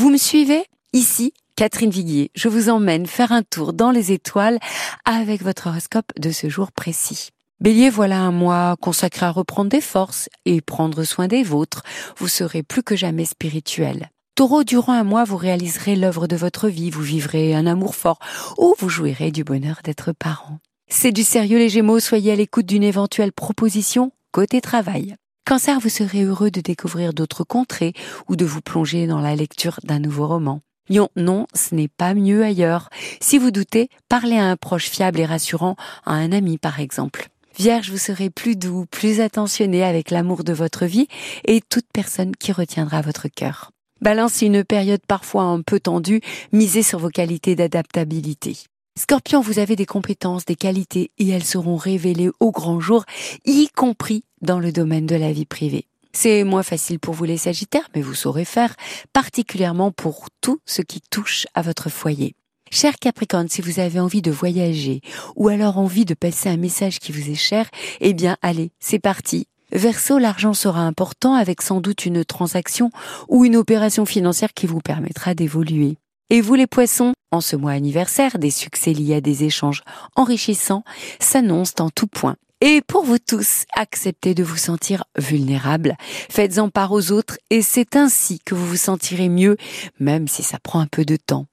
Vous me suivez? Ici, Catherine Viguier, je vous emmène faire un tour dans les étoiles avec votre horoscope de ce jour précis. Bélier, voilà un mois consacré à reprendre des forces et prendre soin des vôtres. Vous serez plus que jamais spirituel. Taureau, durant un mois, vous réaliserez l'œuvre de votre vie, vous vivrez un amour fort ou vous jouirez du bonheur d'être parent. C'est du sérieux les Gémeaux, soyez à l'écoute d'une éventuelle proposition côté travail. Cancer, vous serez heureux de découvrir d'autres contrées ou de vous plonger dans la lecture d'un nouveau roman. Lion, non, ce n'est pas mieux ailleurs. Si vous doutez, parlez à un proche fiable et rassurant, à un ami par exemple. Vierge, vous serez plus doux, plus attentionné avec l'amour de votre vie et toute personne qui retiendra votre cœur. Balance une période parfois un peu tendue, misez sur vos qualités d'adaptabilité. Scorpion, vous avez des compétences, des qualités et elles seront révélées au grand jour, y compris dans le domaine de la vie privée. C'est moins facile pour vous les Sagittaires, mais vous saurez faire, particulièrement pour tout ce qui touche à votre foyer. Cher Capricorne, si vous avez envie de voyager ou alors envie de passer un message qui vous est cher, eh bien allez, c'est parti. Verso, l'argent sera important avec sans doute une transaction ou une opération financière qui vous permettra d'évoluer. Et vous les poissons, en ce mois anniversaire, des succès liés à des échanges enrichissants s'annoncent en tout point. Et pour vous tous, acceptez de vous sentir vulnérable, faites-en part aux autres et c'est ainsi que vous vous sentirez mieux, même si ça prend un peu de temps.